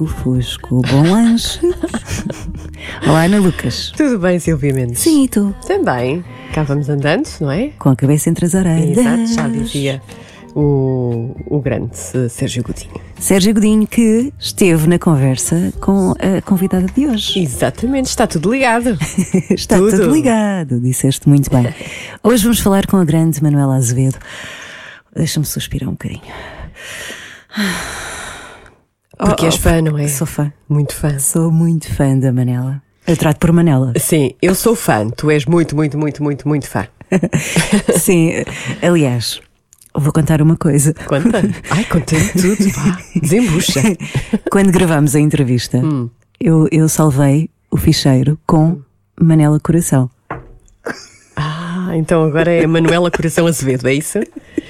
Lusco, fusco, bom lanche. Olá, Ana Lucas. Tudo bem, Silvia Mendes? Sim, e tu? Também. Cá vamos andando, não é? Com a cabeça entre as orelhas. Exato, já dizia o, o grande Sérgio Godinho. Sérgio Godinho que esteve na conversa com a convidada de hoje. Exatamente, está tudo ligado. Está tudo. tudo ligado, disseste muito bem. Hoje vamos falar com a grande Manuela Azevedo. Deixa-me suspirar um bocadinho. Porque Oh, és oh, fã, não é? Sou fã. Muito fã. Sou muito fã da Manela. Eu trato por Manela. Sim, eu sou fã. Tu és muito, muito, muito, muito, muito fã. Sim, aliás, vou contar uma coisa. Conta. Ai, contei tudo, vá. Desembucha. Quando gravamos a entrevista, Hum. eu, eu salvei o ficheiro com Manela Coração. Ah, então agora é Manuela Coração Azevedo, é isso?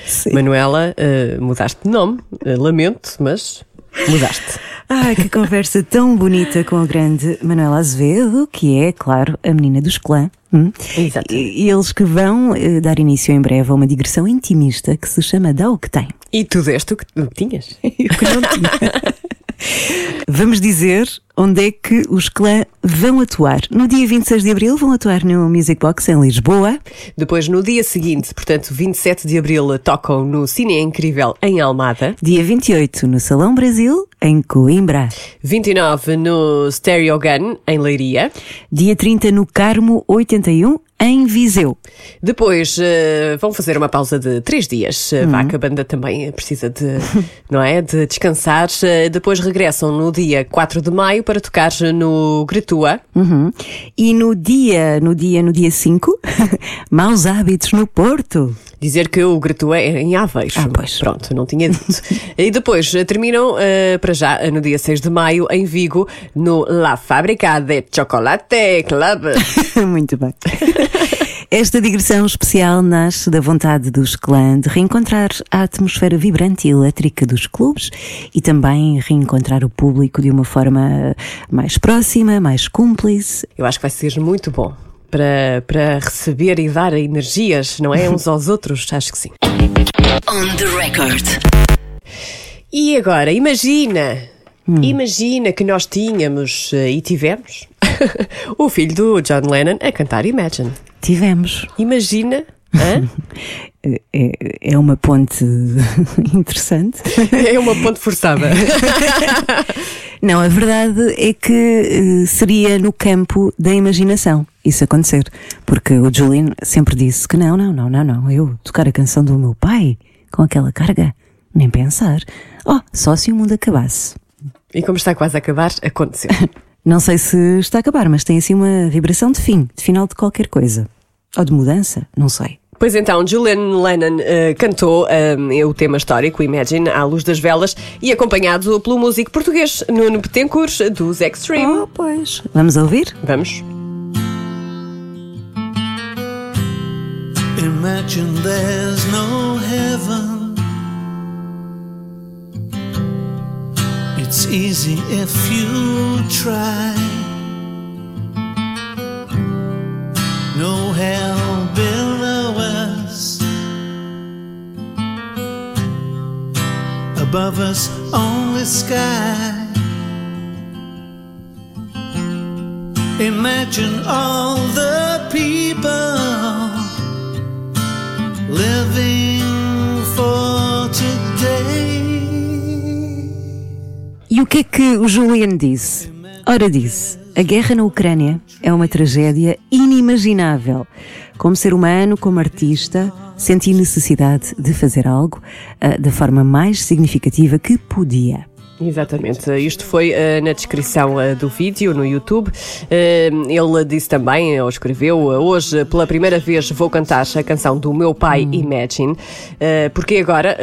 Sim. Manuela, eh, mudaste de nome. Eh, lamento, mas mudaste. Ai, que conversa tão bonita com a grande Manuela Azevedo, que é, claro, a menina dos clã. hum? Exato. E, eles que vão eh, dar início em breve a uma digressão intimista que se chama Dá o que tem. E tu deste o que o que tinhas? Eu que não tinha. Vamos dizer onde é que os clã vão atuar. No dia 26 de abril vão atuar no Music Box em Lisboa. Depois, no dia seguinte, portanto, 27 de abril, tocam no Cine Incrível em Almada. Dia 28 no Salão Brasil, em Coimbra. 29 no Stereo Gun, em Leiria. Dia 30 no Carmo 81, em Viseu. Depois eh, vão fazer uma pausa de três dias. Uhum. Uh, Vá que a banda também precisa de, não é, de descansar. Eh, depois regressam no dia 4 de maio para tocar no Gretua. Uhum. E no dia, no dia, no dia 5, Maus Hábitos no Porto. Dizer que o Gretua é em Aveiros. Ah, pois. Pronto, não tinha dito. e depois eh, terminam eh, para já eh, no dia 6 de maio em Vigo, no La Fábrica de Chocolate Club. Muito bem. Esta digressão especial nasce da vontade dos clã de reencontrar a atmosfera vibrante e elétrica dos clubes e também reencontrar o público de uma forma mais próxima, mais cúmplice. Eu acho que vai ser muito bom. Para, para receber e dar energias, não é? Uns aos outros, acho que sim. On the record. E agora, imagina, imagina que nós tínhamos eh, e tivemos o filho do John Lennon a cantar Imagine. Tivemos. Imagina? É, é uma ponte interessante. é uma ponte forçada. Não, a verdade é que eh, seria no campo da imaginação isso acontecer. Porque o Julian sempre disse que não, não, não, não, não. Eu tocar a canção do meu pai com aquela carga, nem pensar. Oh, só se o mundo acabasse. E como está quase a acabar, aconteceu. Não sei se está a acabar, mas tem assim uma vibração de fim, de final de qualquer coisa. Ou de mudança, não sei. Pois então, Julian Lennon eh, cantou eh, o tema histórico Imagine à luz das velas e acompanhado pelo músico português Nuno Betancourt dos Extreme. Oh, pois. Vamos ouvir? Vamos. Imagine there's no heaven. It's easy if you try. us sky. Imagine all the people living for today. E o que é que o Julian disse? Ora, disse: a guerra na Ucrânia é uma tragédia inimaginável. Como ser humano, como artista, senti necessidade de fazer algo ah, da forma mais significativa que podia. Exatamente, isto foi uh, na descrição uh, do vídeo no YouTube. Uh, ele disse também, ou escreveu, hoje pela primeira vez vou cantar a canção do meu pai Imagine, porque agora,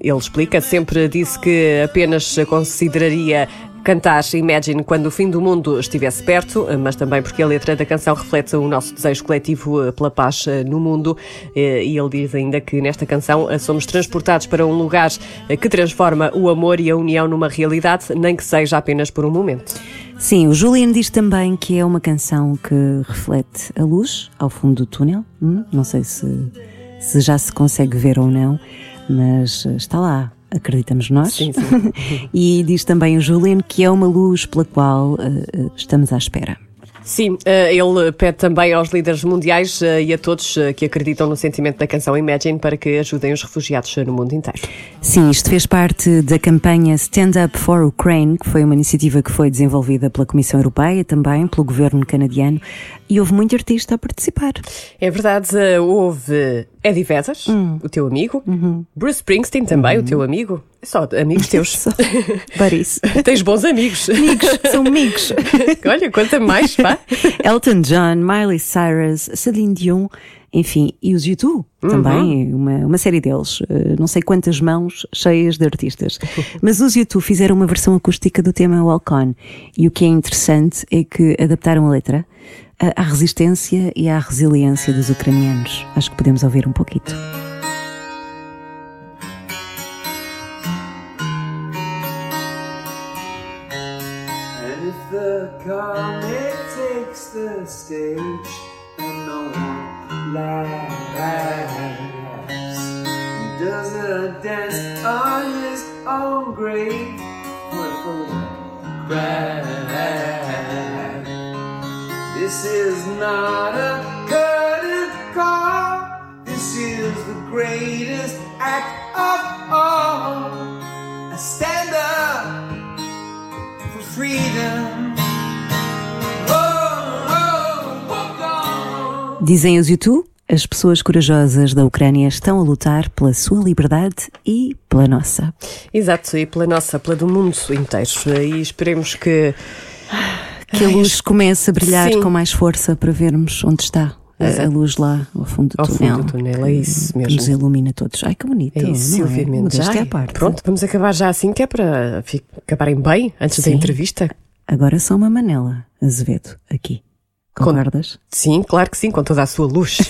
ele explica, sempre disse que apenas consideraria cantar Imagine quando o fim do mundo estivesse perto, mas também porque a letra da canção reflete o nosso desejo coletivo eh, pela paz eh, no mundo. Eh, e ele diz ainda que nesta canção somos transportados para um lugar que transforma o amor e a união numa realidade, nem que seja apenas por um momento. Sim, o Julian diz também que é uma canção que reflete a luz ao fundo do túnel. Hum, não sei se, se já se consegue ver ou não, mas está lá acreditamos nós. Sim, sim. e diz também o Julian que é uma luz pela qual uh, estamos à espera. Sim, eh, ele pede também aos líderes mundiais e a todos que acreditam no sentimento da canção Imagine para que ajudem os refugiados no mundo inteiro. Sim, isto fez parte da campanha Stand Up for Ukraine, que foi uma iniciativa que foi desenvolvida pela Comissão Europeia, também pelo governo canadiano, e houve muito artista a participar. É verdade, houve Eddie Vedder, hum. o teu amigo, uhum. Bruce Springsteen também, uhum. o teu amigo. É só amigos teus. Só. Paris. Tens bons amigos. Amigos, são amigos. Olha, conta mais, pá. Elton John, Miley Cyrus, Celine Dion, enfim, e os YouTube também, uma, uma série deles. Uh, não sei quantas mãos cheias de artistas. Mas os YouTube fizeram uma versão acústica do tema Walk On. E o que é interessante é que adaptaram a letra à resistência e à resiliência dos ucranianos. Acho que podemos ouvir um pouquinho. And if the comet takes the stage and no one laughs, does a dance on his own grave for photograph. This is not a curtain call. This is the greatest act of all. I stand up for freedom. Oh, oh, on. Dizem os YouTube, as pessoas corajosas da Ucrânia estão a lutar pela sua liberdade e pela nossa. Exato, e pela nossa, pela do mundo inteiro. E esperemos que. Que a luz comece a brilhar Sim. com mais força para vermos onde está a, a luz lá ao fundo do Ao fundo túnel. do túnel, é isso Que mesmo. nos ilumina todos. Ai, que bonito. É isso, não Silvia é? Mendes. É a parte. Pronto, vamos acabar já assim, que é para acabarem bem antes da Sim. entrevista. Agora só uma Manela Azevedo aqui. Com- Concordas? Sim, claro que sim, com toda a sua luz.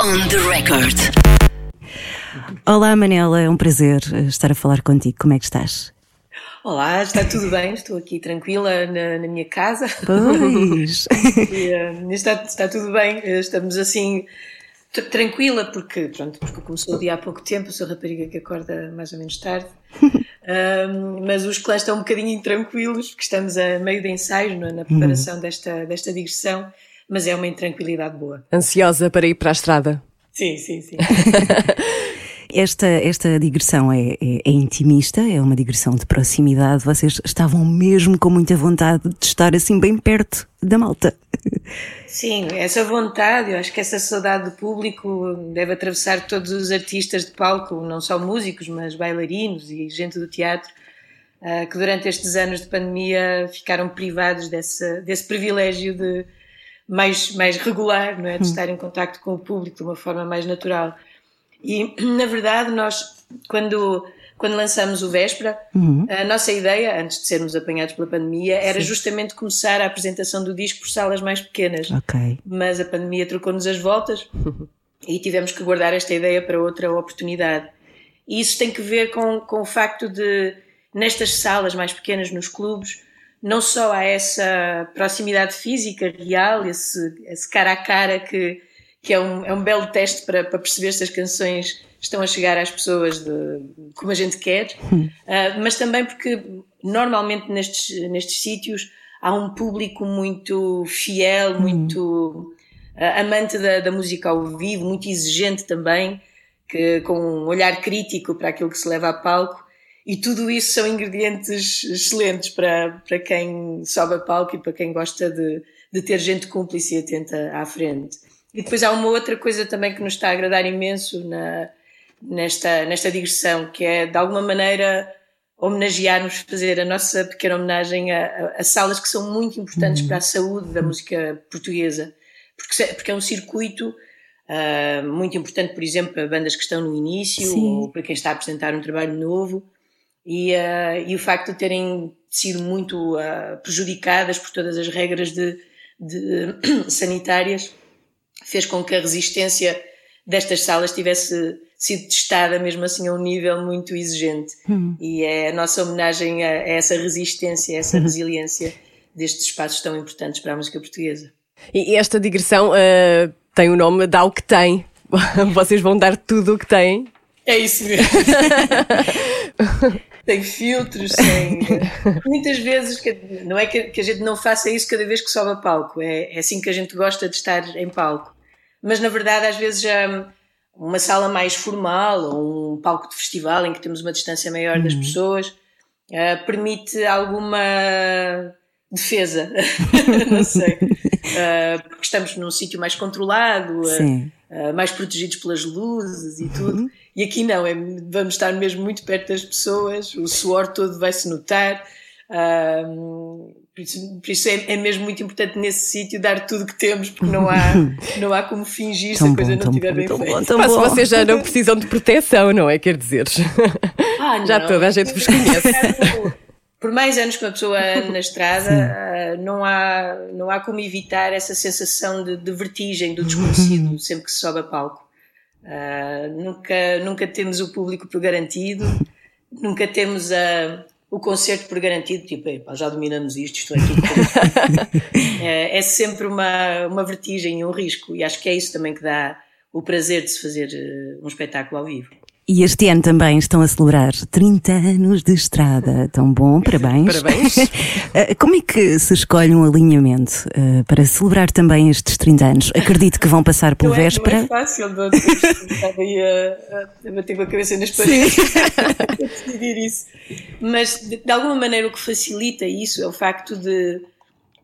On the record. Olá, Manela, é um prazer eh, estar a falar contigo. Como é que estás? Olá, está tudo bem? Estou aqui tranquila na, na minha casa. Pois. E, eh, está, está tudo bem. Eh, Estamos assim tranquila porque pronto, porque começou o dia há pouco tempo. Sou rapariga que acorda mais ou menos tarde. Ahm, mas os clãs estão um bocadinho intranquilos porque estamos a meio de ensaios na, na preparação desta, desta digressão. Mas é uma intranquilidade boa. Ansiosa para ir para a estrada. Sim, sim, sim. Esta, esta digressão é, é- é intimista, é uma digressão de proximidade. Vocês estavam mesmo com muita vontade de estar assim bem perto da malta. Sim, essa vontade, eu acho que essa saudade do público deve atravessar todos os artistas de palco, não só músicos, mas bailarinos e gente do teatro, ah, que durante estes anos de pandemia ficaram privados desse, desse privilégio de mais, mais regular, não é? de estar em contacto com o público de uma forma mais natural. E, na verdade, nós, quando, quando lançamos o Véspera, a nossa ideia, antes de sermos apanhados pela pandemia, era justamente começar a apresentação do disco por salas mais pequenas. Ok. Mas a pandemia trocou-nos as voltas e tivemos que guardar esta ideia para outra oportunidade. E isso tem que ver com, com o facto de, nestas salas mais pequenas, nos clubes, não só há essa proximidade física real, esse, esse cara a cara que, que é, um, é um belo teste para, para perceber se as canções estão a chegar às pessoas de, como a gente quer, ah, mas também porque normalmente nestes, nestes sítios há um público muito fiel, muito ah, amante da, da música ao vivo, muito exigente também, que, com um olhar crítico para aquilo que se leva a palco. e tudo isso são ingredientes excelentes para, para quem sobe a palco e para quem gosta de, de ter gente cúmplice e atenta à frente. E depois há uma outra coisa também que nos está a agradar imenso na, nesta, nesta digressão, que é de alguma maneira homenagearmos, fazer a nossa pequena homenagem a, a, a salas que são muito importantes para a saúde da música portuguesa, porque, porque é um circuito uh, muito importante, por exemplo, para bandas que estão no início Sim. ou para quem está a apresentar um trabalho novo. E, uh, e o facto de terem sido muito uh, prejudicadas por todas as regras de, de sanitárias fez com que a resistência destas salas tivesse sido testada mesmo assim a um nível muito exigente. Hum. E é a nossa homenagem a, a essa resistência, a essa resiliência destes espaços tão importantes para a música portuguesa. E esta digressão uh, tem o nome Dá o que tem. Vocês vão dar tudo o que têm. É isso mesmo. tem filtros. Muitas vezes, não é que a gente não faça isso cada vez que sobe a palco, é, é assim que a gente gosta de estar em palco. Mas na verdade, às vezes já uma sala mais formal ou um palco de festival em que temos uma distância maior das pessoas uh, permite alguma defesa, não sei, uh, porque estamos num sítio mais controlado, uh, mais protegidos pelas luzes e tudo. Uhum. E aqui não, é, vamos estar mesmo muito perto das pessoas, o suor todo vai se notar. Uh, por isso, por isso é, é, mesmo muito importante nesse sítio dar tudo que temos, porque não há, não há como fingir se a coisa não estiver bem feita. Mas vocês já não precisam de proteção, não é? Quer dizer, ah, já toda a gente vos conhece. Por mais anos que uma pessoa anda na estrada, uh, não, há, não há como evitar essa sensação de, de vertigem do desconhecido sempre que se sobe a palco. Uh, nunca, nunca temos o público por garantido, nunca temos a, o concerto por garantido, tipo, já dominamos isto, isto é tudo. é, é sempre uma, uma vertigem e um risco, e acho que é isso também que dá o prazer de se fazer uh, um espetáculo ao vivo. E este ano também estão a celebrar 30 anos de estrada. Tão bom, parabéns. Parabéns. Como é que se escolhe um alinhamento uh, para celebrar também estes 30 anos? Acredito que vão passar pelo não véspera. É, não é fácil, não estava aí a, a bater com a cabeça nas paredes decidir isso. Mas, de, de alguma maneira, o que facilita isso é o facto de,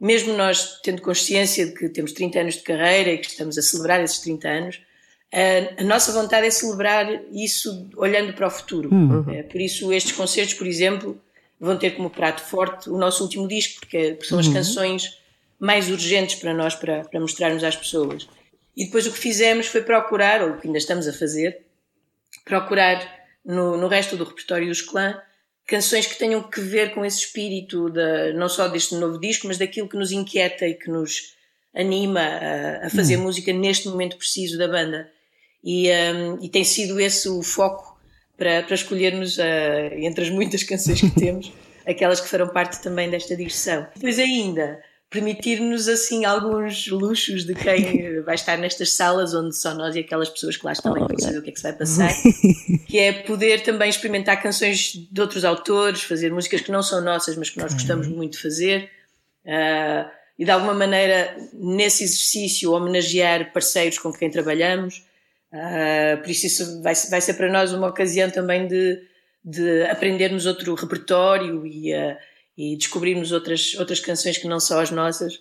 mesmo nós tendo consciência de que temos 30 anos de carreira e que estamos a celebrar esses 30 anos, a, a nossa vontade é celebrar isso olhando para o futuro. Uhum. Por isso, estes concertos, por exemplo, vão ter como prato forte o nosso último disco, porque são as canções mais urgentes para nós, para, para mostrarmos às pessoas. E depois o que fizemos foi procurar, ou o que ainda estamos a fazer, procurar no, no resto do repertório dos clã canções que tenham que ver com esse espírito, de, não só deste novo disco, mas daquilo que nos inquieta e que nos anima a, a fazer música neste momento preciso da banda. E, um, e tem sido esse o foco para, para escolhermos, uh, entre as muitas canções que temos, aquelas que farão parte também desta digressão. Depois ainda, permitir-nos assim alguns luxos de quem vai estar nestas salas onde só nós e aquelas pessoas que lá estão oh, saber o que é que se vai passar, que é poder também experimentar canções de outros autores, fazer músicas que não são nossas, mas que nós gostamos muito de fazer. Uh, e de alguma maneira, nesse exercício, homenagear parceiros com quem trabalhamos. Uh, por isso, isso vai, vai ser para nós uma ocasião também de, de aprendermos outro repertório e, uh, e descobrirmos outras, outras canções que não são as nossas.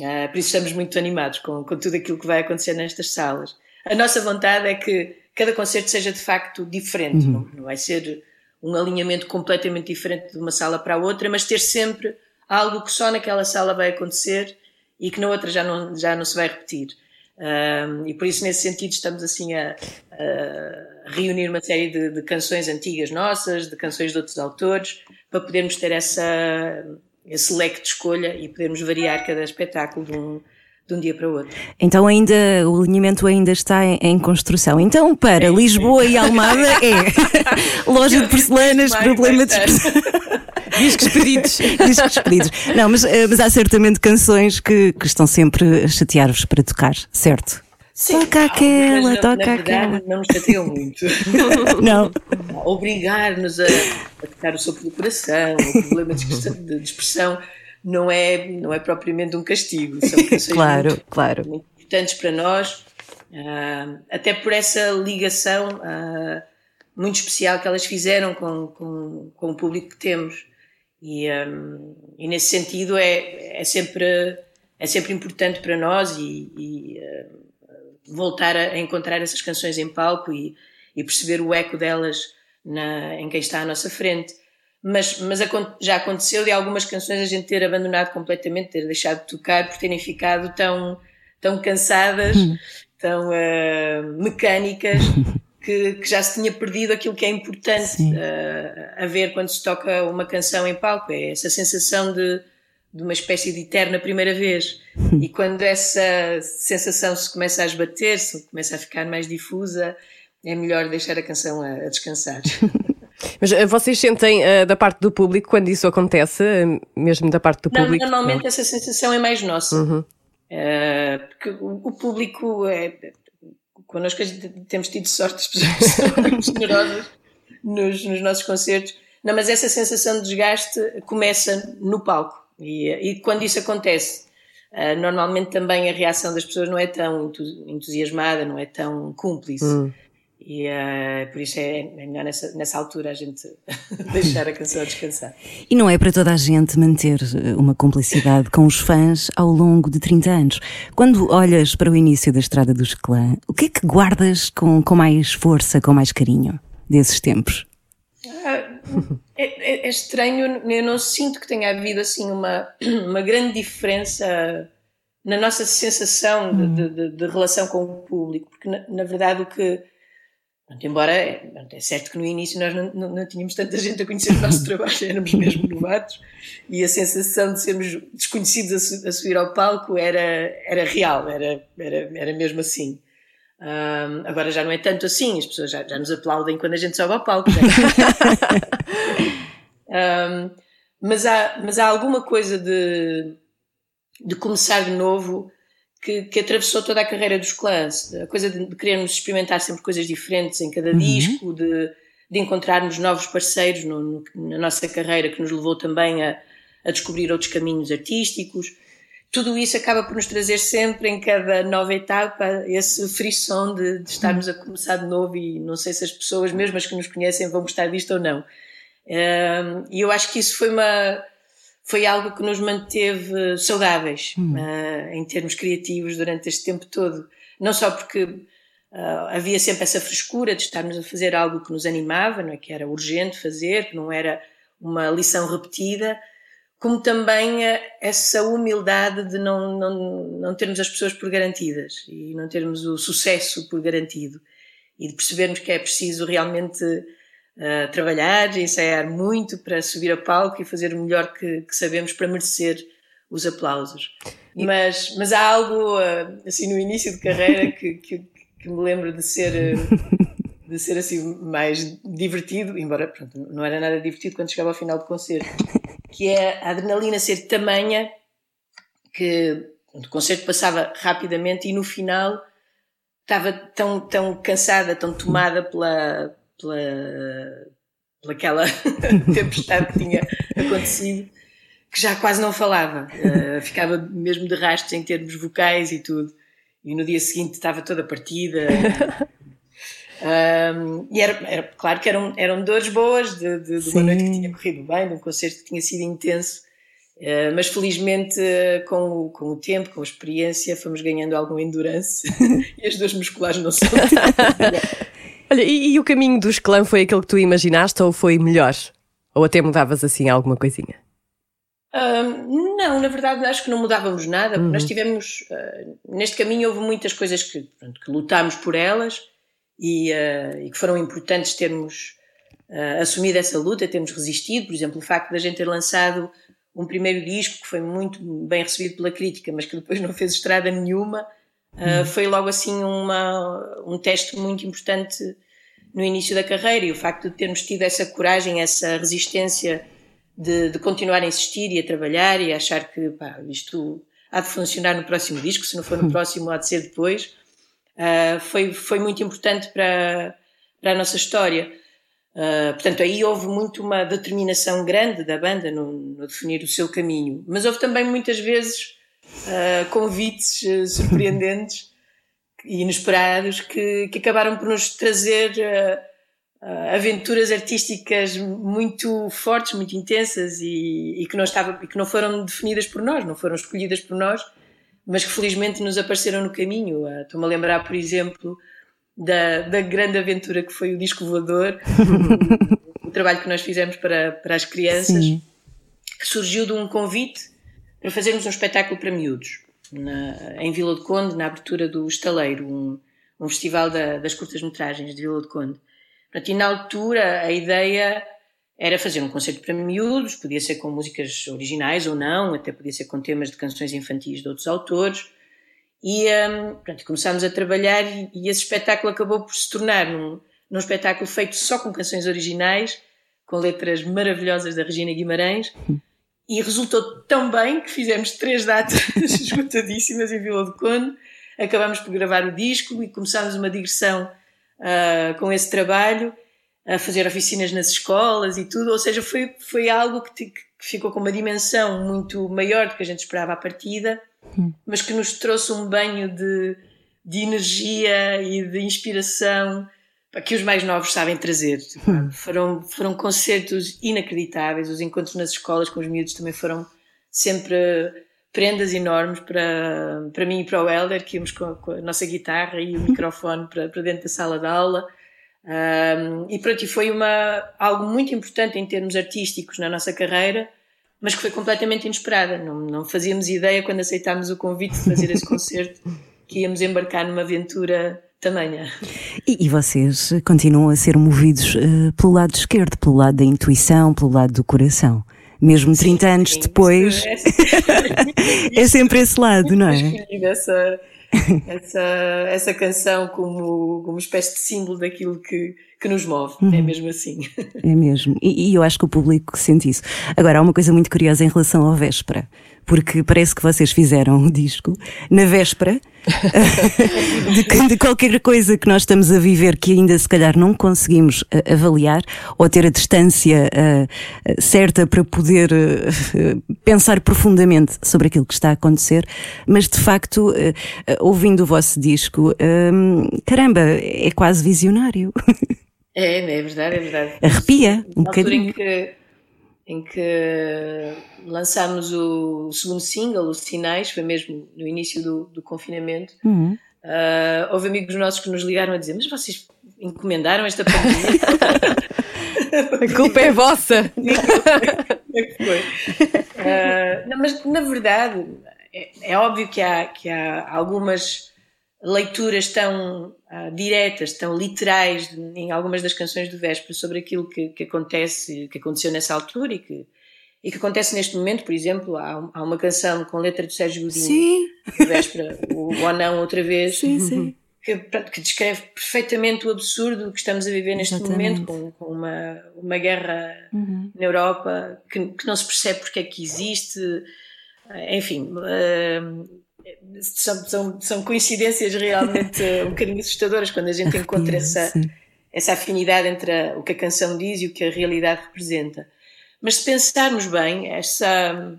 Uh, por isso, estamos muito animados com, com tudo aquilo que vai acontecer nestas salas. A nossa vontade é que cada concerto seja de facto diferente, uhum. não, não vai ser um alinhamento completamente diferente de uma sala para a outra, mas ter sempre algo que só naquela sala vai acontecer e que na outra já não, já não se vai repetir. Um, e por isso, nesse sentido, estamos assim a, a reunir uma série de, de, canções antigas nossas, de canções de outros autores, para podermos ter essa, esse leque de escolha e podermos variar cada espetáculo de um, de um dia para o outro. Então ainda o alinhamento ainda está em, em construção. Então para é, Lisboa é. e Almada é loja de porcelanas, problema de Discos pedidos. Discos pedidos. Não, mas, mas há certamente canções que, que estão sempre a chatear-vos para tocar, certo? Sim, toca aquela, na, toca na aquela. Verdade, não nos chateiam muito. não. Obrigar-nos a, a tocar o sopro do coração, o problema de expressão não é, não é propriamente um castigo. São canções claro, muito, claro. muito importantes para nós, uh, até por essa ligação uh, muito especial que elas fizeram com, com, com o público que temos. E, um, e nesse sentido é, é, sempre, é sempre importante para nós e, e uh, voltar a encontrar essas canções em palco e, e perceber o eco delas na, em quem está à nossa frente. Mas, mas já aconteceu de algumas canções a gente ter abandonado completamente, ter deixado de tocar por terem ficado tão, tão cansadas, tão uh, mecânicas, que, que, já se tinha perdido aquilo que é importante uh, a ver quando se toca uma canção em palco. É essa sensação de, de uma espécie de eterna primeira vez. E quando essa sensação se começa a esbater, se começa a ficar mais difusa, é melhor deixar a canção a, a descansar. Mas uh, vocês sentem uh, da parte do público quando isso acontece, uh, mesmo da parte do não, público? Normalmente não. essa sensação é mais nossa. Uhum. porque o, o, público é. Connosco temos tido sorte, as pessoas são muito generosas nos, nos, nossos concertos. Não, mas essa sensação de desgaste começa no palco. E, e quando isso acontece, normalmente também a reação das pessoas não é tão entusiasmada, não é tão cúmplice. Uhum. E uh, por isso é, é melhor nessa, nessa altura a gente deixar a canção descansar. E não é para toda a gente manter eh, uma cumplicidade com os fãs ao longo de 30 anos. Quando olhas para o início da estrada dos clã, o que é que guardas com, com mais força, com mais carinho desses tempos? Ah, é, é, é, estranho, eu não sinto que tenha havido assim uma, uma grande diferença na nossa sensação de, de, de, de relação com o público, porque na, na verdade o que embora é, é certo que no início nós não, não, não, tínhamos tanta gente a conhecer o nosso trabalho, éramos mesmo novatos e a sensação de sermos desconhecidos a, a subir ao palco era, era real, era, era, era mesmo assim. Um, agora já não é tanto assim, as pessoas já, já nos aplaudem quando a gente sobe ao palco. um, mas, há, mas há alguma coisa de, de começar de novo que, que, atravessou toda a carreira dos clãs. A coisa de, de querermos experimentar sempre coisas diferentes em cada uhum. disco, de, de encontrarmos novos parceiros no, no, na nossa carreira, que nos levou também a, a descobrir outros caminhos artísticos. Tudo isso acaba por nos trazer sempre, em cada nova etapa, esse frisson de, de estarmos a começar de novo e não sei se as pessoas, mesmo as que nos conhecem, vão gostar disto ou não. E eu acho que isso foi uma, foi algo que nos manteve saudáveis hum. uh, em termos criativos durante este tempo todo. Não só porque uh, havia sempre essa frescura de estarmos a fazer algo que nos animava, não é? que era urgente fazer, que não era uma lição repetida, como também uh, essa humildade de não, não, não termos as pessoas por garantidas e não termos o sucesso por garantido e de percebermos que é preciso realmente uh, trabalhar, ensaiar muito para subir a palco e fazer o melhor que, que sabemos para merecer os aplausos. Mas, mas há algo, uh, assim, no início de carreira que, que, que me lembro de ser, uh, de ser assim mais divertido, embora pronto, não era nada divertido quando chegava ao final do concerto, que é a adrenalina ser tamanha que o concerto passava rapidamente e no final estava tão, tão cansada, tão tomada pela, pela, pela aquela tempestade que tinha acontecido, que já quase não falava. Uh, ficava mesmo de rastros em termos vocais e tudo. E no dia seguinte estava toda partida. Um, e era, era, claro que eram, eram dores boas de, de, de uma noite que tinha corrido bem, de um concerto que tinha sido intenso. Uh, mas felizmente, uh, com, o, com o tempo, com a experiência, fomos ganhando algum endurance e as dores musculares não são. Olha, e, e, o caminho dos clã foi aquele que tu imaginaste ou foi melhor? Ou até mudavas assim alguma coisinha? Não, na verdade acho que não mudávamos nada. Uhum. Nós tivemos, uh, neste caminho houve muitas coisas que, pronto, que lutámos por elas e, uh, e, que foram importantes termos uh, assumido essa luta, termos resistido. Por exemplo, o facto de a gente ter lançado um primeiro disco que foi muito bem recebido pela crítica, mas que depois não fez estrada nenhuma, Uh, foi logo assim uma, um teste muito importante no início da carreira e o facto de termos tido essa coragem, essa resistência de, de continuar a insistir e a trabalhar e a achar que pá, isto há de funcionar no próximo disco, se não for no próximo há de ser depois, uh, foi, foi muito importante para, para a nossa história. Uh, portanto, aí houve muito uma determinação grande da banda no, no definir o seu caminho, mas houve também muitas vezes uh, convites uh, surpreendentes inesperados que, que, acabaram por nos trazer uh, aventuras artísticas muito fortes, muito intensas e, e que não estava, e que não foram definidas por nós, não foram escolhidas por nós, mas que felizmente nos apareceram no caminho. Ah, Estou-me a lembrar, por exemplo, da, da grande aventura que foi o disco voador, o, o trabalho que nós fizemos para, para as crianças, Sim. que surgiu de um convite para fazermos um espetáculo para miúdos na- em Vila de Conde, na abertura do Estaleiro, um, um festival da- das curtas-metragens de Vila de Conde. Portanto, e na altura a ideia era fazer um concerto para miúdos, podia ser com músicas originais ou não, até podia ser com temas de canções infantis de outros autores. E hum, pronto, começámos a trabalhar e, e esse espetáculo acabou por se tornar num, num espetáculo feito só com canções originais, com letras maravilhosas da Regina Guimarães. E resultou tão bem que fizemos três datas esgotadíssimas em Vila do Conde. Acabámos por gravar o disco e começámos uma digressão ah, com esse trabalho, a fazer oficinas nas escolas e tudo. Ou seja, foi, foi algo que, te- que ficou com uma dimensão muito maior do que a gente esperava à partida, mas que nos trouxe um banho de, de energia e de inspiração que os mais novos sabem trazer. Foram, foram concertos inacreditáveis, os encontros nas escolas com os miúdos também foram sempre prendas enormes para, para mim e para o Helder, que íamos com, com a nossa guitarra e o microfone para, para dentro da sala de aula. Um, e pronto, e foi uma, algo muito importante em termos artísticos na nossa carreira, mas que foi completamente inesperada. Não, não fazíamos ideia quando aceitámos o convite de fazer esse concerto que íamos embarcar numa aventura tamanha. E, e vocês continuam a ser movidos eh, pelo lado esquerdo, pelo lado da intuição, pelo lado do coração. Mesmo 30 anos Sim, depois, é- é sempre esse lado, não é? essa, essa, essa canção como, como uma espécie de símbolo daquilo que, que nos move. É mesmo assim. É mesmo. E, e eu acho que o público sente isso. Agora, há uma coisa muito curiosa em relação ao véspera, porque parece que vocês fizeram o disco na véspera de, de qualquer coisa que nós estamos a viver que ainda se calhar não conseguimos eh, avaliar ou ter a distância eh, certa para poder eh, pensar profundamente sobre aquilo que está a acontecer, mas de facto, eh, ouvindo o vosso disco, caramba, é quase visionário. É, é verdade, é verdade. Arrepia um Na altura bocadinho. em que, em que lançámos o segundo single, o Sinais, foi mesmo no início do, do confinamento, Uhum. ah, houve amigos nossos que nos ligaram a dizer: Mas vocês encomendaram esta pandemia? A culpa é vossa. Ah, não, mas na verdade é, é óbvio que há, que há algumas leituras tão ah, diretas, tão literais em algumas das canções do Véspera sobre aquilo que, que acontece, que aconteceu nessa altura e que, e que acontece neste momento, por exemplo, há, há uma canção com letra de Sérgio Godinho, Sim, do Véspera, o Ou Não Outra Vez, sim, sim. que, que descreve perfeitamente o absurdo que estamos a viver neste Exatamente. momento, com, com uma, uma guerra Uhum. na Europa que, que não se percebe porque é que existe. Enfim, eh, são, são, são coincidências realmente eh, um bocadinho assustadoras quando a gente encontra essa, essa afinidade entre a- o que a canção diz e o que a realidade representa. Mas se pensarmos bem, essa,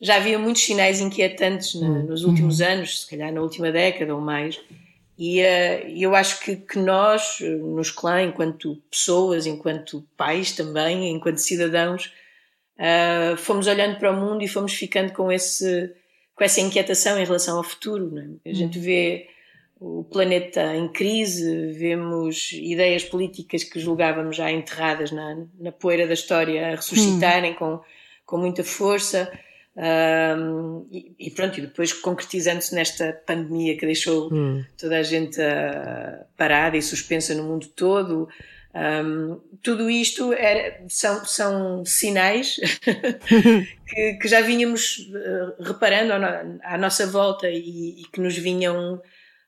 já havia muitos sinais inquietantes no- nos últimos anos, se calhar na última década ou mais, e eh, eu acho que, que nós, nos clã, enquanto pessoas, enquanto pais também, enquanto cidadãos, eh, fomos olhando para o mundo e fomos ficando com, esse, com essa inquietação em relação ao futuro. é? A gente vê o planeta em crise, vemos ideias políticas que julgávamos já enterradas na, na poeira da história a ressuscitarem com, com muita força. Ahm, e, e pronto, e depois concretizando-se nesta pandemia que deixou toda a gente ah, parada e suspensa no mundo todo. Ahm, tudo isto era- são, são sinais que, que já vínhamos eh, reparando à, no- à nossa volta e, e que nos vinham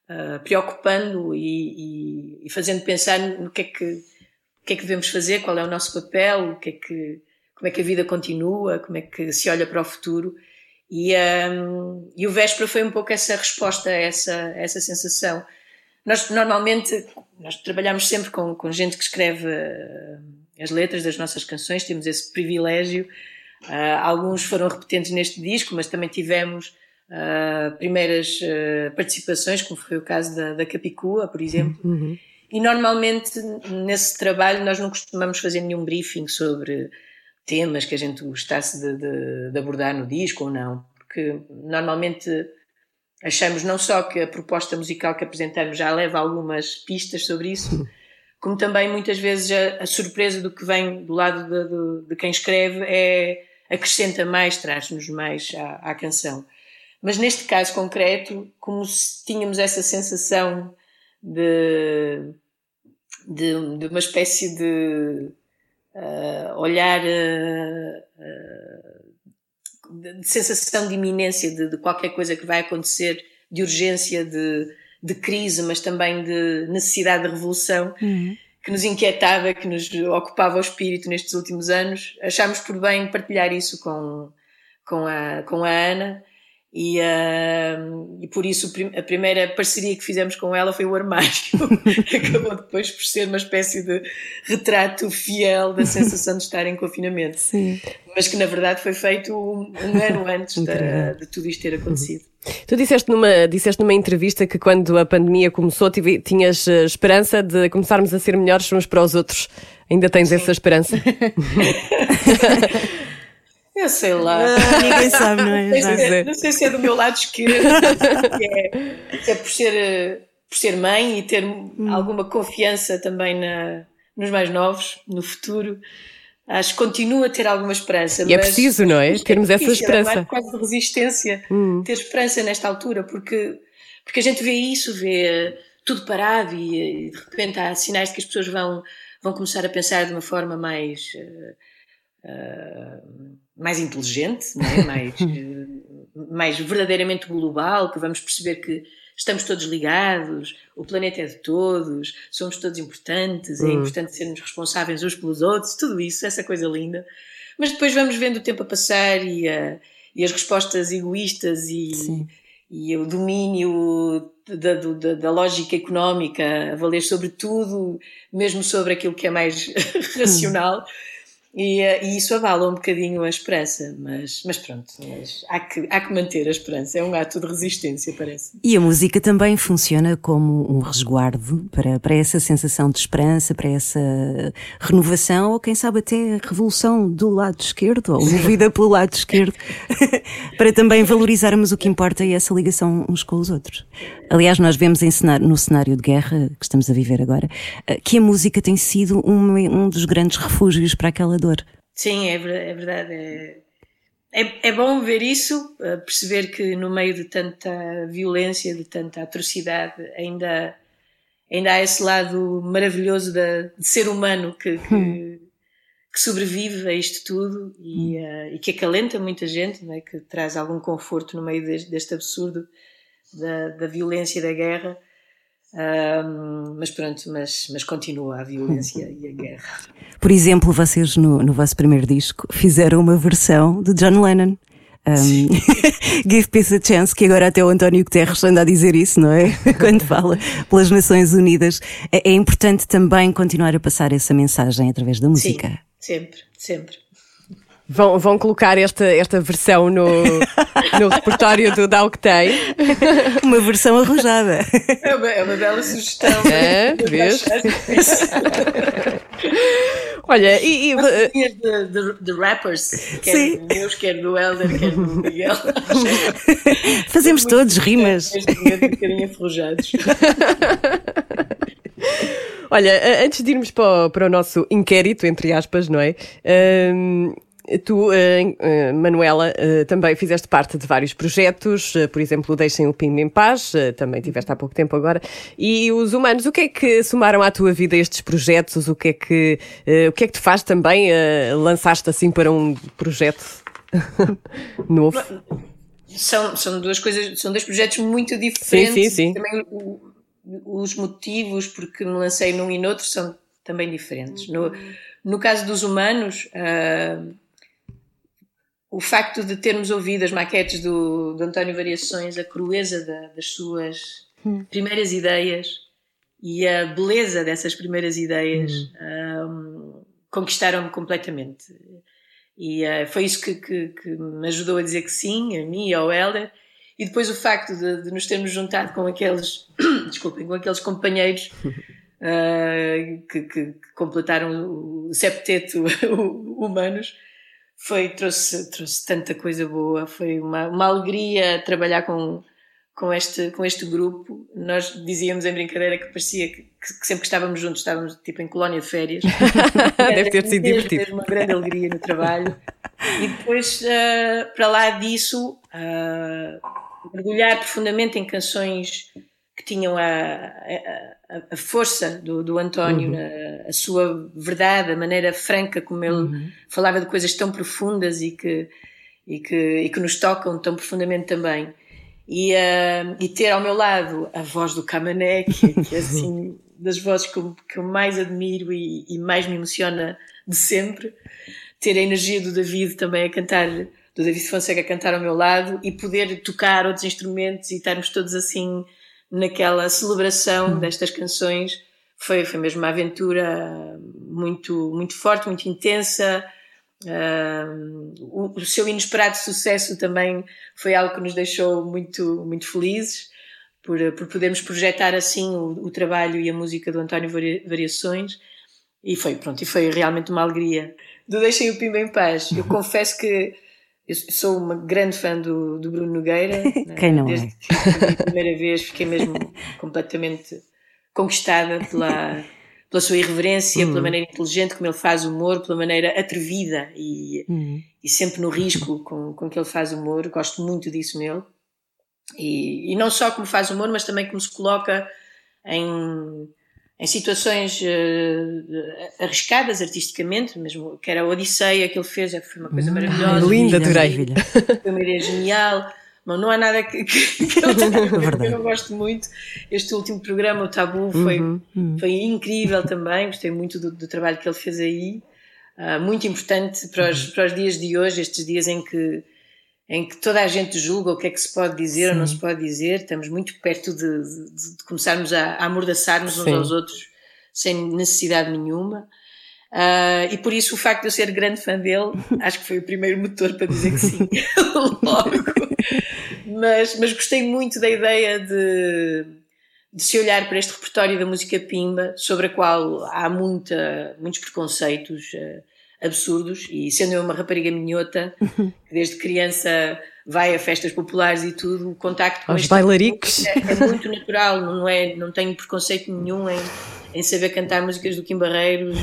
ah, preocupando e, e- e fazendo pensar no que é que, o que é que devemos fazer, qual é o nosso papel, o que é que, como é que a vida continua, como é que se olha para o futuro. E, ahm, e o Véspera foi um pouco essa resposta a essa, a essa sensação. Nós normalmente nós trabalhamos sempre com, com gente que escreve ah, as letras das nossas canções, temos esse privilégio. Ah, alguns foram repetentes neste disco, mas também tivemos ah, primeiras ah, participações, como foi o caso da, da Capicua, por exemplo. E normalmente nesse trabalho nós não costumamos fazer nenhum briefing sobre temas que a gente gostasse de, de, de abordar no disco ou não, porque normalmente achamos não só que a proposta musical que apresentamos já leva algumas pistas sobre isso, como também muitas vezes a, a surpresa do que vem do lado de, de, de quem escreve é acrescenta mais, traz-nos mais à, à, canção. Mas neste caso concreto, como se tínhamos essa sensação de, de, de uma espécie de uh, olhar, uh, uh, de, de, sensação de iminência de, de, qualquer coisa que vai acontecer, de urgência, de, de crise, mas também de necessidade de revolução. Uhum que nos inquietava, que nos ocupava o espírito nestes últimos anos, achámos por bem partilhar isso com, com, a, com a Ana e, uh, e por isso a primeira parceria que fizemos com ela foi o armário. Acabou depois por ser uma espécie de retrato fiel da sensação de estar em confinamento. Sim. Mas que na verdade foi feito um, um ano antes de, de tudo isto ter acontecido. Tu disseste numa, disseste numa entrevista que quando a pandemia começou tive, tinhas eh, esperança de começarmos a ser melhores uns para os outros. Ainda tens Sim. essa esperança? Eu sei lá. Ah, ninguém sabe, não é? Não sei, se é, não sei se é do meu lado esquerdo, se é, se é por, ser, eh, por ser mãe e ter hum. alguma confiança também na, nos mais novos, no futuro. Acho que continuo a ter alguma esperança. E é preciso, não é? Termos é essa esperança. É quase de resistência hum. ter esperança nesta altura, porque, porque a gente vê isso, vê tudo parado e, e de repente há sinais de que as pessoas vão, vão começar a pensar de uma forma mais. Uh, uh, mais inteligente, é? mais, mais verdadeiramente global, que vamos perceber que estamos todos ligados, o planeta é de todos, somos todos importantes, é hum. importante sermos responsáveis uns pelos outros, tudo isso, essa coisa linda. Mas depois vamos vendo o tempo a passar e, a, e as respostas egoístas e, e o domínio da, da, da, lógica económica a valer sobre tudo, mesmo sobre aquilo que é mais racional. Hum e, eh, e, isso abala um bocadinho a esperança, mas, mas pronto, mas há, que, há que manter a esperança, é um ato de resistência, parece. E a música também funciona como um resguardo para, para essa sensação de esperança, para essa renovação, ou quem sabe até revolução do lado esquerdo, ou movida pelo lado esquerdo, para também valorizarmos o que importa e essa ligação uns com os outros. Aliás, nós vemos cenário, no cenário de guerra que estamos a viver agora, eh, que a música tem sido um, um dos grandes refúgios para aquela Sim, é, é verdade. É, é, é, bom ver isso, eh, perceber que no meio de tanta violência, de tanta atrocidade, ainda, ainda há esse lado maravilhoso de, de ser humano que, que, hum. que, sobrevive a isto tudo e, uh, e, que acalenta muita gente, não é? que traz algum conforto no meio deste, deste absurdo da, da violência e da guerra. Um, mas pronto, mas, mas continua a violência e a guerra. Por exemplo, vocês no, no vosso primeiro disco fizeram uma versão de John Lennon. Um, give peace a chance, que agora até o António Guterres anda a dizer isso, não é? Quando fala pelas Nações Unidas. É, é importante também continuar a passar essa mensagem através da música. Sim, sempre, sempre. Vão, vão colocar esta, esta versão no, no repertório do Dá o que tem. Uma versão arrojada. É uma, é uma bela sugestão. É, vês? Olha, e. e de, de, de, rappers, quer Sim. meus, quer do Helder, quer do Miguel. Fazemos todos rimas. Um bocadinho aforrojados. Olha, antes de irmos para o, para o nosso inquérito, entre aspas, não é? Um, Tu, uh, Manuela, uh, também fizeste parte de vários projetos, por exemplo, Deixem o PIM em Paz, também tiveste há pouco tempo agora. E os humanos, o que é que somaram à tua vida estes projetos? O que é que, o que, é que te faz também? lançaste assim para um projeto novo? São, são duas coisas, são dois projetos muito diferentes. Sim, sim, sim. Também o, os motivos porque me lancei num e noutro são também diferentes. No, no caso dos humanos, uh, o facto de termos ouvido as maquetes do, do António Variações, a crueza da, das suas hum. primeiras ideias e a beleza dessas primeiras ideias hum. um, conquistaram-me completamente. E uh, foi isso que, que, que, me ajudou a dizer que sim, a mim e ao Helder. E depois o facto de, de nos termos juntado com aqueles, desculpem, com aqueles companheiros uh, que, que, que completaram o septeto humanos. Foi, trouxe, trouxe tanta coisa boa, foi uma, uma alegria trabalhar com, com este, com este grupo. Nós dizíamos em brincadeira que parecia que, que sempre que estávamos juntos, estávamos tipo em colónia de férias. Deve ter sido divertido. mesmo uma grande alegria no trabalho. E depois, uh, para lá disso, uh, mergulhar profundamente em canções que tinham a, a, a força do, do António, Uhum. a, a, sua verdade, a maneira franca como ele Uhum. falava de coisas tão profundas e que, e que, e que nos tocam tão profundamente também. E, uh, e ter ao meu lado a voz do Camané, que, que é assim das vozes que eu, que eu mais admiro e, e, mais me emociona de sempre. Ter a energia do David também a cantar, do David Fonseca a cantar ao meu lado e poder tocar outros instrumentos e estarmos todos assim naquela celebração destas canções. Foi, foi mesmo uma aventura muito, muito forte, muito intensa. Uh, o, o, seu inesperado sucesso também foi algo que nos deixou muito, muito felizes por, por podermos projetar assim o, o trabalho e a música do António Variações e foi, pronto, e foi realmente uma alegria. Do Deixem o Pimba em Paz, eu confesso que eu sou uma grande fã do, do Bruno Nogueira. Quem não Desde é? que a primeira vez fiquei mesmo completamente conquistada pela pela sua irreverência, Uhum. pela maneira inteligente como ele faz humor, pela maneira atrevida e, Uhum. e sempre no risco com, com que ele faz humor. Gosto muito disso nele. E, e não só como faz humor, mas também como se coloca em, em situações uh, arriscadas artisticamente, mesmo que era a Odisseia que ele fez, já foi uma coisa maravilhosa. linda, adorei. Foi uma ideia genial. Não, não há nada que, que, que eu, eu não gosto muito. Este último programa, o Tabu, foi, foi incrível também. Gostei muito do, do trabalho que ele fez aí. Ah, muito importante para os, para os dias de hoje, estes dias em que, em que toda a gente julga o que é que se pode dizer ou não se pode dizer. Estamos muito perto de, de- de começarmos a, a amordaçar-nos uns Sim. aos outros sem necessidade nenhuma. Ah, e por isso o facto de eu ser grande fã dele, acho que foi o primeiro motor para dizer que sim, logo. Mas, mas gostei muito da ideia de, de se olhar para este repertório da música pimba, sobre a qual há muita, muitos preconceitos eh, absurdos, e sendo eu uma rapariga minhota, que desde criança vai a festas populares e tudo, o contacto com Aos este bailaricos. é, é muito natural, não, é, não tenho preconceito nenhum em, em saber cantar músicas do Kim Barreiros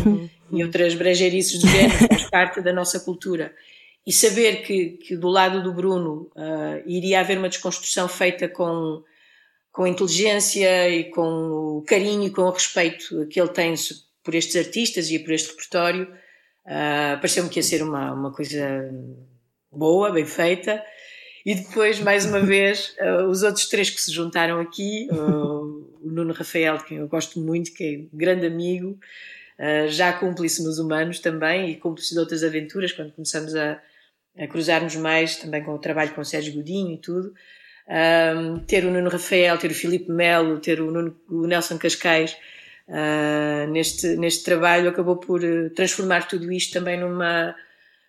e outras brejeirices do género, faz parte da nossa cultura. E saber que, que do lado do Bruno ah, iria haver uma desconstrução feita com, com a inteligência e com o carinho e com o respeito que ele tem por estes artistas e por este repertório, ah, pareceu-me que ia ser uma, uma coisa boa, bem feita. E depois, mais uma vez, eh, os outros três que se juntaram aqui, o o Nuno Rafael, de quem eu gosto muito, que é grande amigo, eh, já cúmplice nos humanos também e cúmplice de outras aventuras, quando começamos a, a cruzar-nos mais, também com o trabalho com o Sérgio Godinho e tudo. Ter o Nuno Rafael, ter o Filipe Melo, ter o, Nuno- o Nelson Cascais ah, neste, neste trabalho acabou por eh, transformar tudo isto também numa,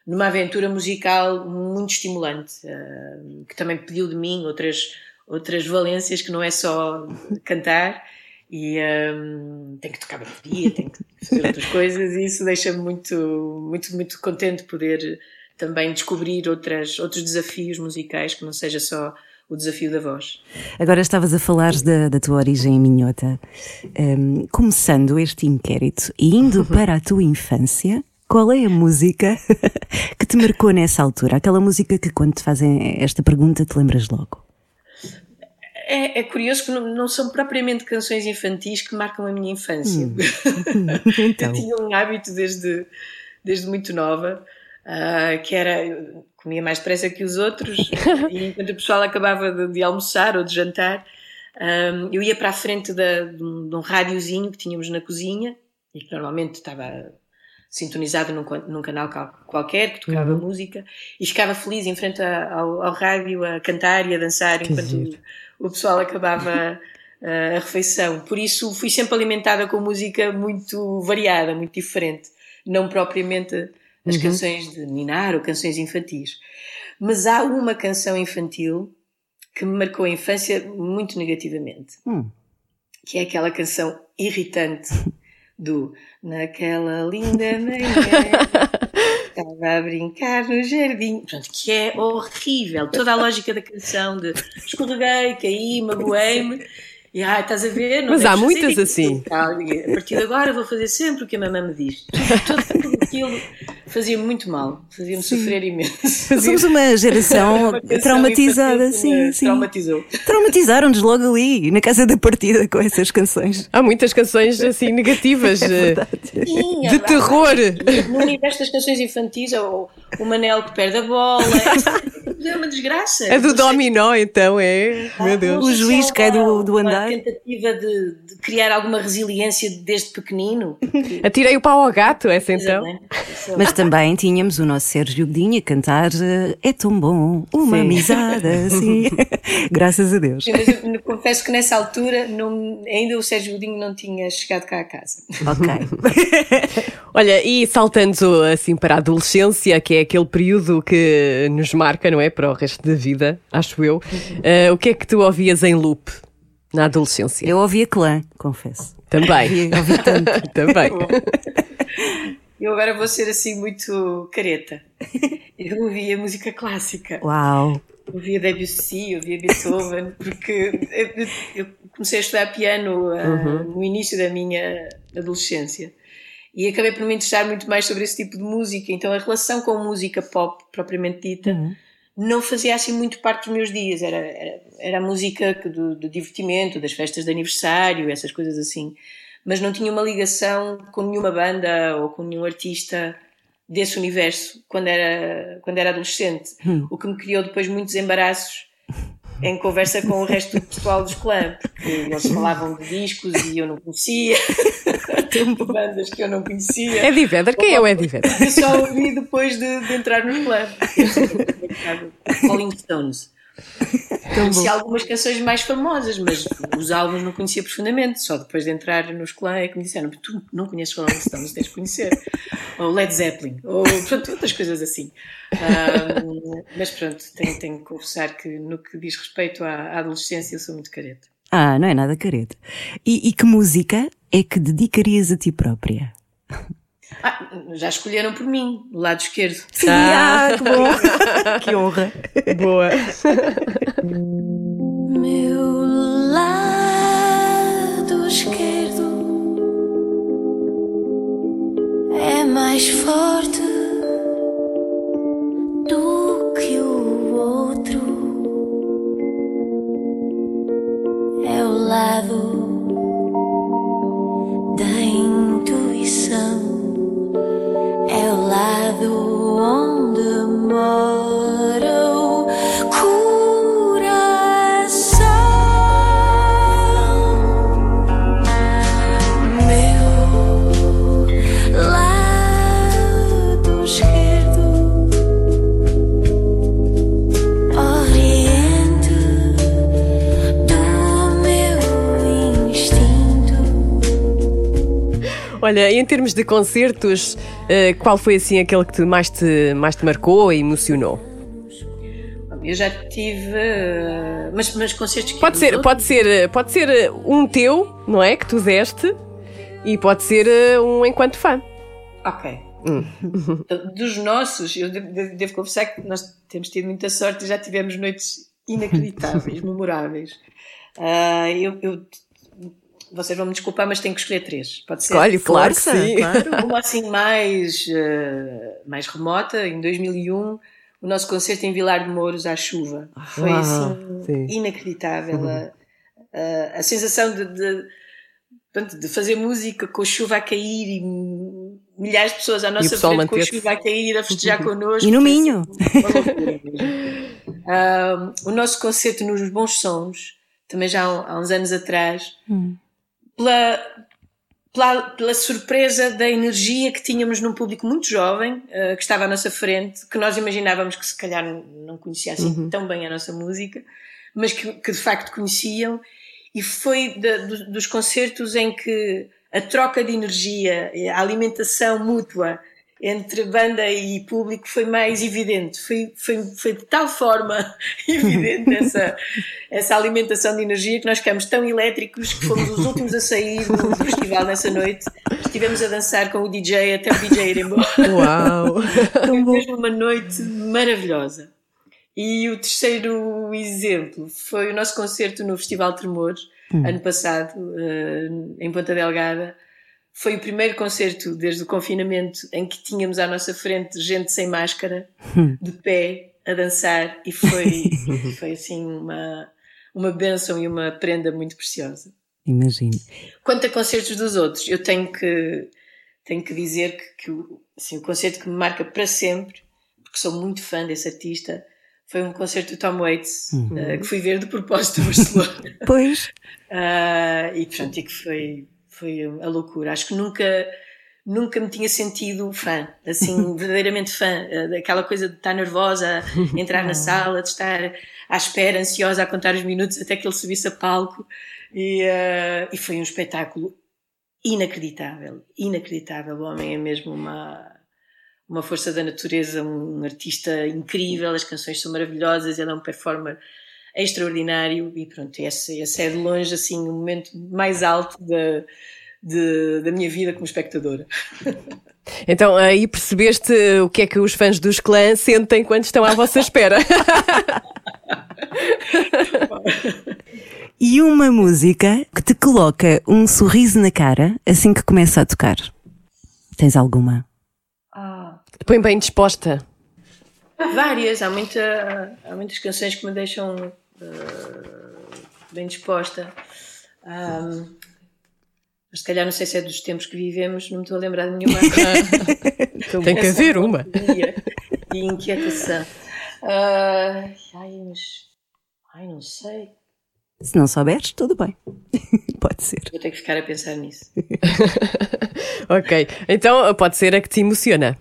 numa aventura musical muito estimulante, ah, que também pediu de mim outras, outras valências, que não é só cantar, e ah, tem que tocar bateria, tem que fazer outras coisas, e isso deixa-me muito, muito, muito contente poder também descobrir outras, outros desafios musicais, que não seja só o desafio da voz. Agora estavas a falar da, da tua origem em minhota. Hum, começando este inquérito e indo para a tua infância, qual é a música que te marcou nessa altura? Aquela música que quando te fazem esta pergunta te lembras logo. É, é curioso que não, não são propriamente canções infantis que marcam a minha infância. Então. Eu tinha um hábito desde, desde muito nova, ah, que era eu comia mais depressa que os outros, e enquanto o pessoal acabava de, de almoçar ou de jantar, ah, eu ia para a frente da- de, um, de um rádiozinho que tínhamos na cozinha, e que normalmente estava sintonizado num, num canal qual- qualquer que tocava música, e ficava feliz em frente a- ao, ao rádio a cantar e a dançar enquanto giro. o pessoal acabava uh, a refeição. Por isso fui sempre alimentada com música muito variada, muito diferente. Não propriamente as canções de Ninar ou canções infantis. Mas há uma canção infantil que me marcou a infância muito negativamente. Hum. que é aquela canção irritante do Naquela linda manhã estava a brincar no jardim. Portanto, que é horrível. Toda a lógica da canção de escorreguei, caí, magoei-me. E ah, estás a ver? Não Mas há muitas assim. A partir de agora vou fazer sempre o que a mamãe me diz. Tudo aquilo fazia-me muito mal, fazia-me sofrer imenso. Somos uma geração Uma traumatizada, sim, sim. Traumatizou. Traumatizaram-nos logo ali, na casa da partida, com essas canções. Há muitas canções assim negativas, eh, Sim, de há- terror. No universo das canções infantis, ou o Manel que perde a bola, é uma desgraça. A do dominó, então, é. Meu Deus. O juiz é cai do- uma- do andar. Uma tentativa de, de criar alguma resiliência desde pequenino. Atirei o pau ao gato, essa então. Mas também tínhamos o nosso Sérgio Godinho a cantar É tão bom, uma Sim. amizade assim. Graças a Deus. Mas eu confesso que nessa altura não- ainda o Sérgio Godinho não tinha chegado cá a casa. Ok. Olha, e saltando assim para a adolescência, que é aquele período que nos marca, não é? Para o resto da vida, acho eu. eh, o que é que tu ouvias em loop na adolescência? Eu ouvia clã, confesso. Também. Ouvi tanto. Também. Eu agora vou ser assim muito careta. Eu ouvia música clássica. Uau. Ouvia Debussy, ouvia Beethoven, porque eu, eu comecei a estudar piano ah, no início da minha adolescência e acabei por me interessar muito mais sobre esse tipo de música. Então a relação com música pop, propriamente dita, não fazia assim muito parte dos meus dias. Era, era, era a música do, do divertimento, das festas de aniversário, essas coisas assim. Mas não tinha uma ligação com nenhuma banda ou com nenhum artista desse universo quando era, quando era adolescente. O que me criou depois muitos embaraços em conversa com o resto do pessoal dos clã, porque eles falavam de discos e eu não conhecia, de bandas que eu não conhecia. Eddie Vedder, quem é o Eddie Vedder? Eu só ouvi depois de, de entrar no clã. Rolling Stones. Conhecia algumas canções mais famosas, mas os álbuns não conhecia profundamente. Só depois de entrar nos clã é que me disseram: Tu não conheces Rolling Stones, tens de conhecer. Ou Led Zeppelin, ou pronto, outras coisas assim. Ahm, mas pronto, tenho, tenho que confessar que no que diz respeito à, à adolescência eu sou muito careta. Ah, não é nada careta. E, e que música é que dedicarias a ti própria? Ah, já escolheram por mim, o lado esquerdo. Sim, ah, que bom. que honra. Boa. de concertos, eh, qual foi assim aquele que te, mais, te, mais te marcou e emocionou? Eu já tive. eh, Mas, mas concertos que Pode ser, pode ser, eh, pode ser um teu, não é? Que tu deste, e pode ser um enquanto fã. Ok. Então, Dos nossos, eu devo, devo- confessar que nós temos tido muita sorte e já tivemos noites inacreditáveis, memoráveis. Ah, eu, eu- vocês vão me desculpar, mas tenho que escolher três. Pode ser? Escolhe, claro que sim. claro. Uma assim mais, eh, mais remota, em 2001, o nosso concerto em Vilar de Mouros à chuva. Foi Ah, assim sim. inacreditável. A, a- a sensação de, de, portanto, de fazer música com a chuva a cair e milhares de pessoas à nossa frente com chuva a cair, a festejar connosco. E no Minho. assim, mesmo. Ah, o nosso concerto nos Bons Sons, também já há, há uns anos atrás, pela, pela, pela surpresa da energia que tínhamos num público muito jovem, eh, que estava à nossa frente, que nós imaginávamos que se calhar não conhecia assim tão bem a nossa música, mas que, que de facto conheciam, e foi da- do- dos concertos em que a troca de energia, a alimentação mútua entre banda e público foi mais evidente. Foi, foi, foi de tal forma evidente essa, essa alimentação de energia que nós ficamos tão elétricos que fomos os últimos a sair do festival nessa noite. Estivemos a dançar com o DJ até o DJ ir embora. Uau! Foi mesmo uma noite maravilhosa. E o terceiro exemplo foi o nosso concerto no Festival Tremores, ano passado, eh, em Ponta Delgada. Foi o primeiro concerto desde o confinamento em que tínhamos à nossa frente gente sem máscara, de pé, a dançar, e foi, foi assim uma, uma bênção e uma prenda muito preciosa. Imagino. Quanto a concertos dos outros, eu tenho que, tenho que dizer que, que o, assim, o concerto que me marca para sempre, porque sou muito fã desse artista, foi um concerto do Tom Waits, eh, que fui ver de propósito de Barcelona. Pois. Ah, e pronto, e que foi, foi a loucura. Acho que nunca, nunca me tinha sentido fã, assim, verdadeiramente fã, ah, daquela coisa de estar nervosa, entrar na sala, de estar à espera, ansiosa a contar os minutos até que ele subisse a palco. E, ah, e foi um espetáculo inacreditável, inacreditável. O homem é mesmo uma, uma força da natureza, um artista incrível, as canções são maravilhosas, ele é um performer extraordinário e pronto, esse, esse é de longe assim o momento mais alto da, de- da minha vida como espectadora. Então aí percebeste o que é que os fãs dos clãs sentem quando estão à vossa espera. E uma música que te coloca um sorriso na cara assim que começa a tocar. Tens alguma? Te põe bem disposta. Há várias, há, muita, há muitas canções que me deixam ah, bem disposta. Ah, mas se calhar não sei se é dos tempos que vivemos, não me estou a lembrar de nenhuma. Tem que haver uma. E inquietação. Ah, ai, mas. Ai, não sei. Se não souberes, tudo bem. Pode ser. Vou ter que ficar a pensar nisso. Ok, então pode ser a que te emociona.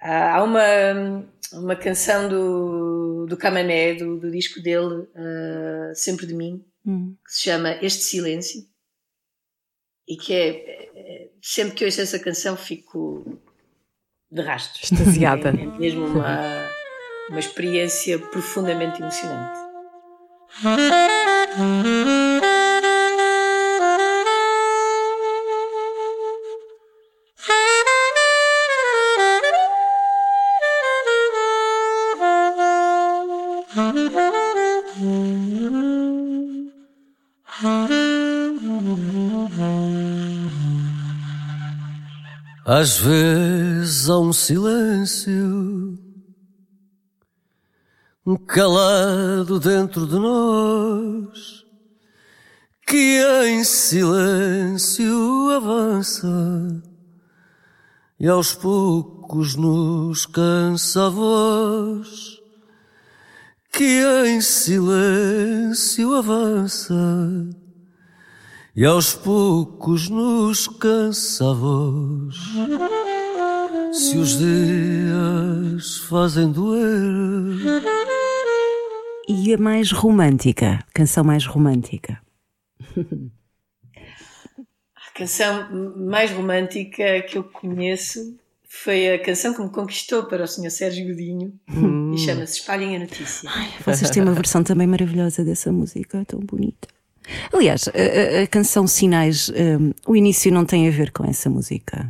Ah, há uma, uma canção do, do Camané, do, do disco dele, ah, Sempre de Mim, que se chama Este Silêncio, e que é, é- sempre que ouço essa canção fico de rastros. Extasiada. É, é mesmo uma, uma experiência profundamente emocionante. Às vezes há um silêncio calado dentro de nós que em silêncio avança e aos poucos nos cansa a voz que em silêncio avança e aos poucos nos cansa a voz. Se os dias fazem doer, E a mais romântica? Canção mais romântica? A canção mais romântica que eu conheço foi a canção que me conquistou para o Sr. Sérgio Godinho e chama-se Espalhem a Notícia. Vocês têm uma versão também maravilhosa dessa música, tão bonita. Aliás, a, a- canção Sinais, hum, o início não tem a ver com essa música.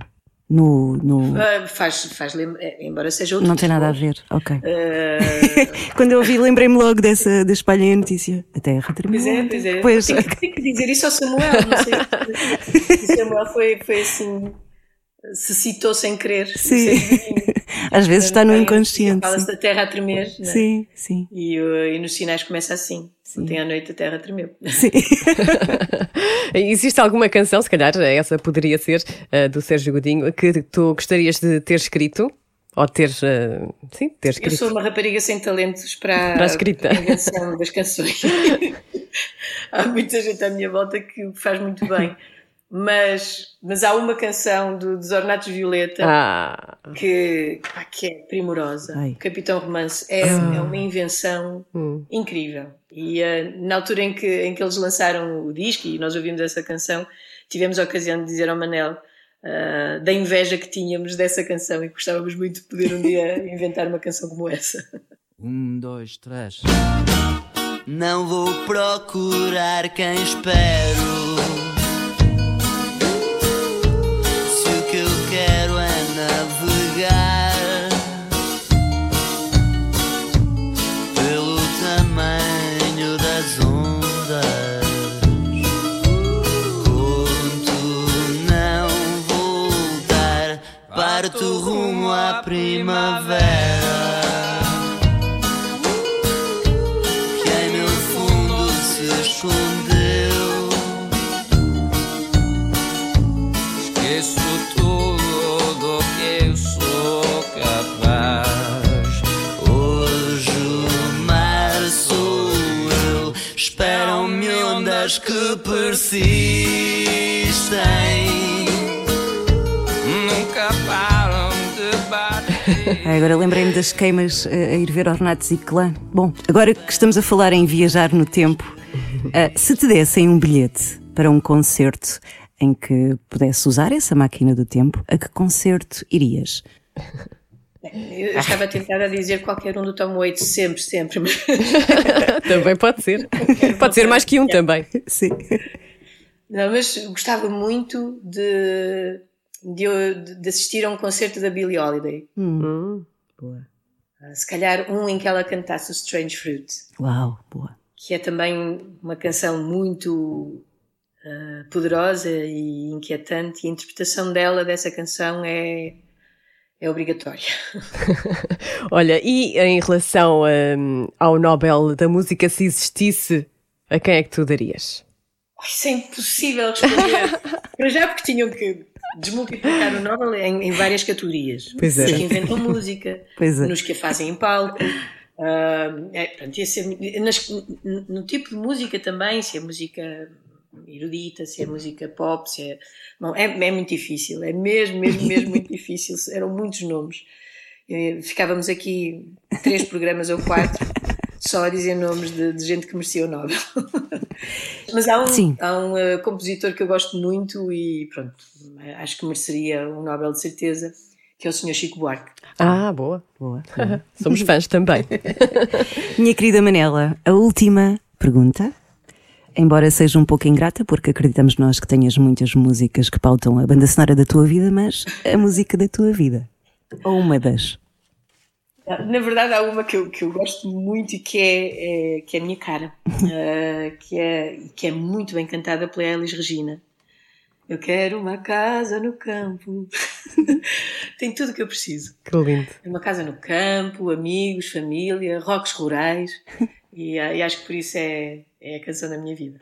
No, no- Ah, faz, faz é, embora seja outro não tem nada a disco. ver, ok. Ah, Quando eu ouvi, lembrei-me logo dessa, da espalhem a notícia. A terra tremeu. Pois é, pois é. Pois, que- dizer isso ao Samuel, não sei. Samuel foi, foi assim, se citou sem querer. sim. Às vezes está no inconsciente. Fala-se Sim, da terra a tremer. não é? sim. sim. E, uh, e nos sinais começa assim. Ontem à noite a terra tremeu. sim. Existe alguma canção, se calhar essa poderia ser uh, do Sérgio Godinho, que tu gostarias de ter escrito? Ou ter, uh, sim, ter Eu escrito? sou uma rapariga sem talentos para, Para a escrita. para a invenção das canções. há muita gente à minha volta que o faz muito bem. Mas, mas há uma canção do, dos Ornatos Violeta Ah, que, pá, que é primorosa. Ai. Capitão Romance é, é uma invenção incrível. E eh, na altura em que, em que eles lançaram o disco e nós ouvimos essa canção, tivemos a ocasião de dizer ao Manel ah, da inveja que tínhamos dessa canção e gostávamos muito de poder um dia inventar uma canção como essa. Um, dois, três. Não vou procurar quem espero. À primavera. que em meu fundo se escondeu. Esqueço tudo Agora lembrei-me das queimas eh, a ir ver Ornatos e Clã. Bom, agora que estamos a falar em viajar no tempo, ah, se te dessem um bilhete para um concerto em que pudesse usar essa máquina do tempo, a que concerto irias? Eu estava tentada a dizer qualquer um do Tom Waits, sempre, sempre. mas- Também pode ser. Pode ser mais que um também. Sim. Não, mas gostava muito de, de, de assistir a um concerto da Billie Holiday. Hum. Ah, Se calhar um em que ela cantasse o Strange Fruit, Uau, boa. que é também uma canção muito ah, poderosa e inquietante, e a interpretação dela dessa canção é, é obrigatória. Olha, e em relação hum, ao Nobel da Música, se existisse, a quem é que tu darias? Isso é impossível responder. Para já, porque tinham que desmultiplicar o Nobel em, em várias categorias. Pois é. Nos que inventam música, Pois é. nos que a fazem em palco. ah, é, pronto, ia ser- nas- no, tipo de música também, se é música erudita, se é música pop, se é. Bom, é, é muito difícil, é mesmo, mesmo, mesmo muito difícil. Eram muitos nomes. Eh, Ficávamos aqui três programas ou quatro só a dizer nomes de, de gente que merecia o Nobel. Mas há um, Sim. há um eh, compositor que eu gosto muito e pronto, acho que mereceria um Nobel de certeza, que é o Sr. Chico Buarque. Ah, boa. Boa. Somos fãs também. Minha querida Manela, a última pergunta. Embora seja um pouco ingrata, porque acreditamos nós que tenhas muitas músicas que pautam a banda sonora da tua vida, mas a música da tua vida. Ou uma das. Na verdade, há uma que eu, que eu gosto muito e que é, é- que é a minha cara, eh, que, é, que é muito bem cantada pela Elis Regina. Eu quero uma casa no campo. Tem tudo o que eu preciso. Que lindo. Uma casa no campo, amigos, família, rocks rurais. E, eh, e acho que por isso é, é a canção da minha vida.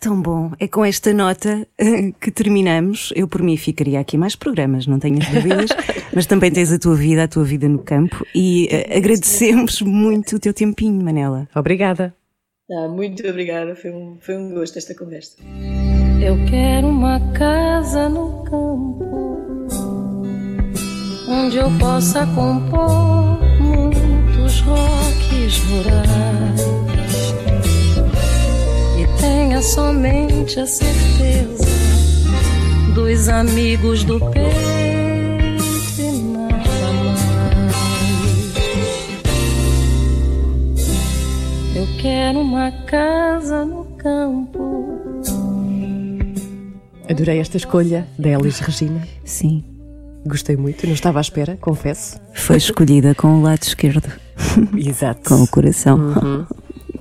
Tão bom. É com esta nota eh, que terminamos. Eu, por mim, ficaria aqui mais programas, não tenho as dúvidas. mas também tens a tua vida, a tua vida no campo. E eh, agradecemos muito o teu tempinho, Manela. Obrigada. Ah, muito obrigada, foi um, foi um gosto esta conversa. Eu quero uma casa no campo onde eu possa compor muitos rocks rurais tenha somente a certeza dos amigos do peito e nada mais. Eu quero uma casa no campo. Adorei esta escolha da Elis Regina. Sim. Gostei muito, não estava à espera, confesso. Foi escolhida com o lado esquerdo, Exato. com o coração.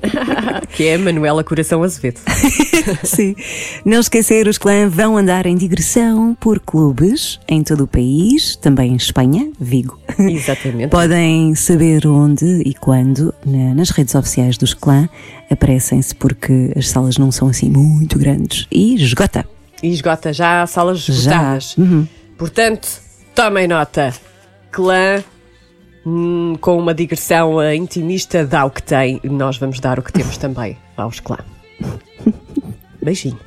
Que é Manuela Coração Azevedo. Sim. Não esquecer, os clã vão andar em digressão por clubes em todo o país, também em Espanha, Vigo. Exatamente. Podem saber onde e quando na- nas redes oficiais dos clã. Aparecem-se porque as salas não são assim muito grandes. E esgota. E esgota já há salas Já. esgotadas. Uhum. Portanto, tomem nota. Clã hum, com uma digressão eh, intimista dá o que tem. e Nós vamos dar o que temos também aos clã. Beijinho.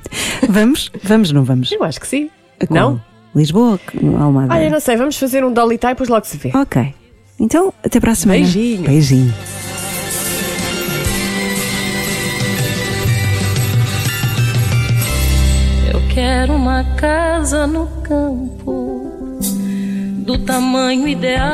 Vamos? Vamos, não vamos? Eu acho que sim. Qual? Não? Lisboa, Almada. Olha, não sei, vamos fazer um Dolly Tie, depois logo se vê. Ok. Então, até para a semana. Beijinho. Beijinho. Eu quero uma casa no campo do tamanho ideal,